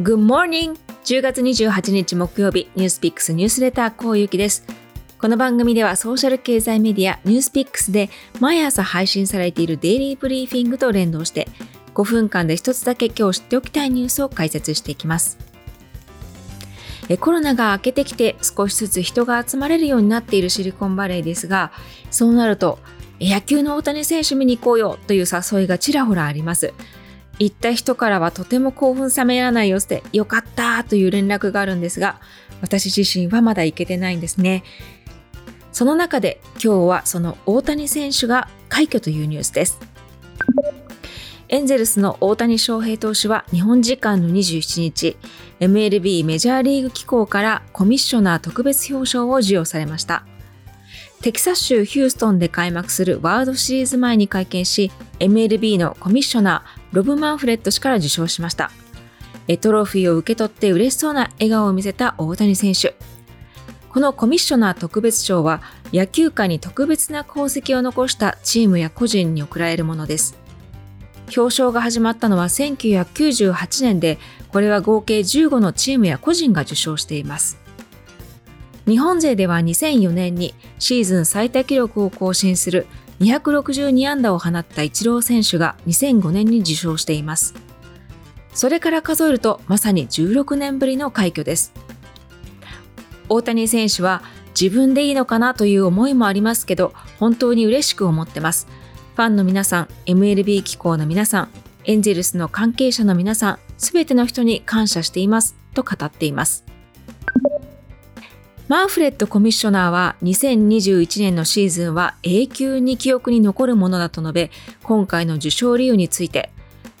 Good morning! 10月28日木曜日、ニュースピックスニュースレターこうゆきです。この番組ではソーシャル経済メディアニュースピックスで毎朝配信されているデイリーブリーフィングと連動して5分間で一つだけ今日知っておきたいニュースを解説していきます。コロナが明けてきて少しずつ人が集まれるようになっているシリコンバレーですが、そうなると野球の大谷選手見に行こうよという誘いがちらほらあります。行った人からはとても興奮冷めやらない様子でよかったという連絡があるんですが、私自身はまだ行けてないんですね。その中で今日はその大谷選手が快挙というニュースです。エンゼルスの大谷翔平投手は日本時間の27日、MLB メジャーリーグ機構からコミッショナー特別表彰を授与されました。テキサス州ヒューストンで開幕するワールドシリーズ前に会見し、MLB のコミッショナー、ロブ・マンフレット氏から受賞しました。トロフィーを受け取って嬉しそうな笑顔を見せた大谷選手。このコミッショナー特別賞は野球界に特別な功績を残したチームや個人に贈られるものです。表彰が始まったのは1998年で、これは合計15のチームや個人が受賞しています。日本勢では2004年にシーズン最多記録を更新する262安打を放ったイチロー選手が2005年に受賞しています。それから数えるとまさに16年ぶりの快挙です。大谷選手は自分でいいのかなという思いもありますけど、本当に嬉しく思ってます。ファンの皆さん、MLB 機構の皆さん、エンゼルスの関係者の皆さん、すべての人に感謝していますと語っています。マンフレットコミッショナーは2021年のシーズンは永久に記憶に残るものだと述べ、今回の受賞理由について、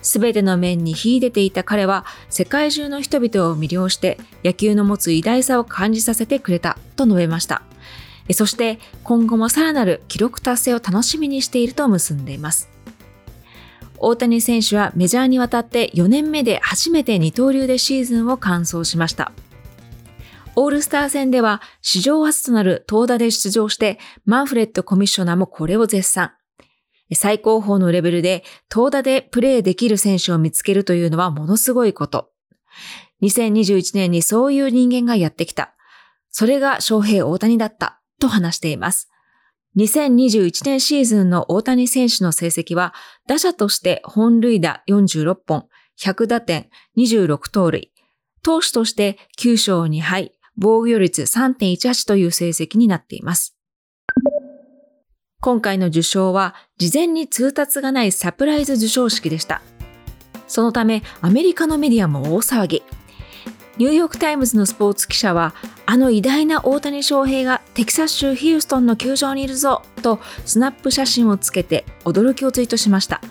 すべての面に秀でていた彼は世界中の人々を魅了して野球の持つ偉大さを感じさせてくれたと述べました。そして今後もさらなる記録達成を楽しみにしていると結んでいます。大谷選手はメジャーに渡って4年目で初めて二刀流でシーズンを完走しました。オールスター戦では史上初となる投打で出場して、マンフレットコミッショナーもこれを絶賛。最高峰のレベルで投打でプレーできる選手を見つけるというのはものすごいこと。2021年にそういう人間がやってきた。それが翔平大谷だったと話しています。2021年シーズンの大谷選手の成績は、打者として本塁打46本、100打点、26盗塁、投手として9勝2敗、防御率3.18という成績になっています。今回の受賞は事前に通達がないサプライズ受賞式でした。そのためアメリカのメディアも大騒ぎ。ニューヨークタイムズのスポーツ記者は、あの偉大な大谷翔平がテキサス州ヒューストンの球場にいるぞとスナップ写真をつけて驚きをツイートしました。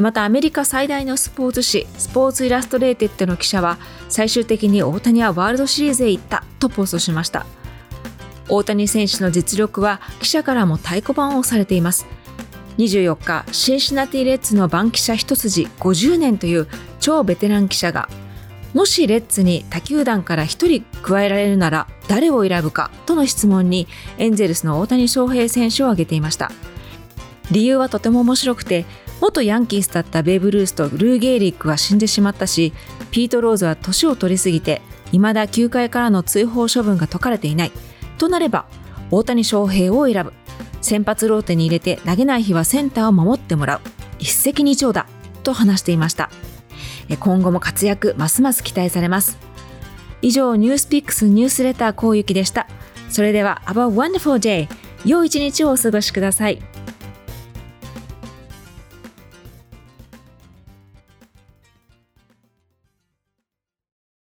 またアメリカ最大のスポーツ誌スポーツイラストレーテッドの記者は最終的に大谷はワールドシリーズへ行ったとポストしました。大谷選手の実力は記者からも太鼓判を押されています。24日シンシナティレッズの番記者一筋50年という超ベテラン記者がもしレッズに他球団から1人加えられるなら誰を選ぶかとの質問にエンゼルスの大谷翔平選手を挙げていました。理由はとても面白くて元ヤンキースだったベーブ・ルースとルー・ゲイリックは死んでしまったしピート・ローズは年を取りすぎて未だ球界からの追放処分が解かれていない。となれば大谷翔平を選ぶ。先発ローテに入れて投げない日はセンターを守ってもらう。一石二鳥だ。と話していました。今後も活躍ますます期待されます。以上ニュースピックスニュースレターこうゆきでした。それでは Have a wonderful day 良い一日をお過ごしください。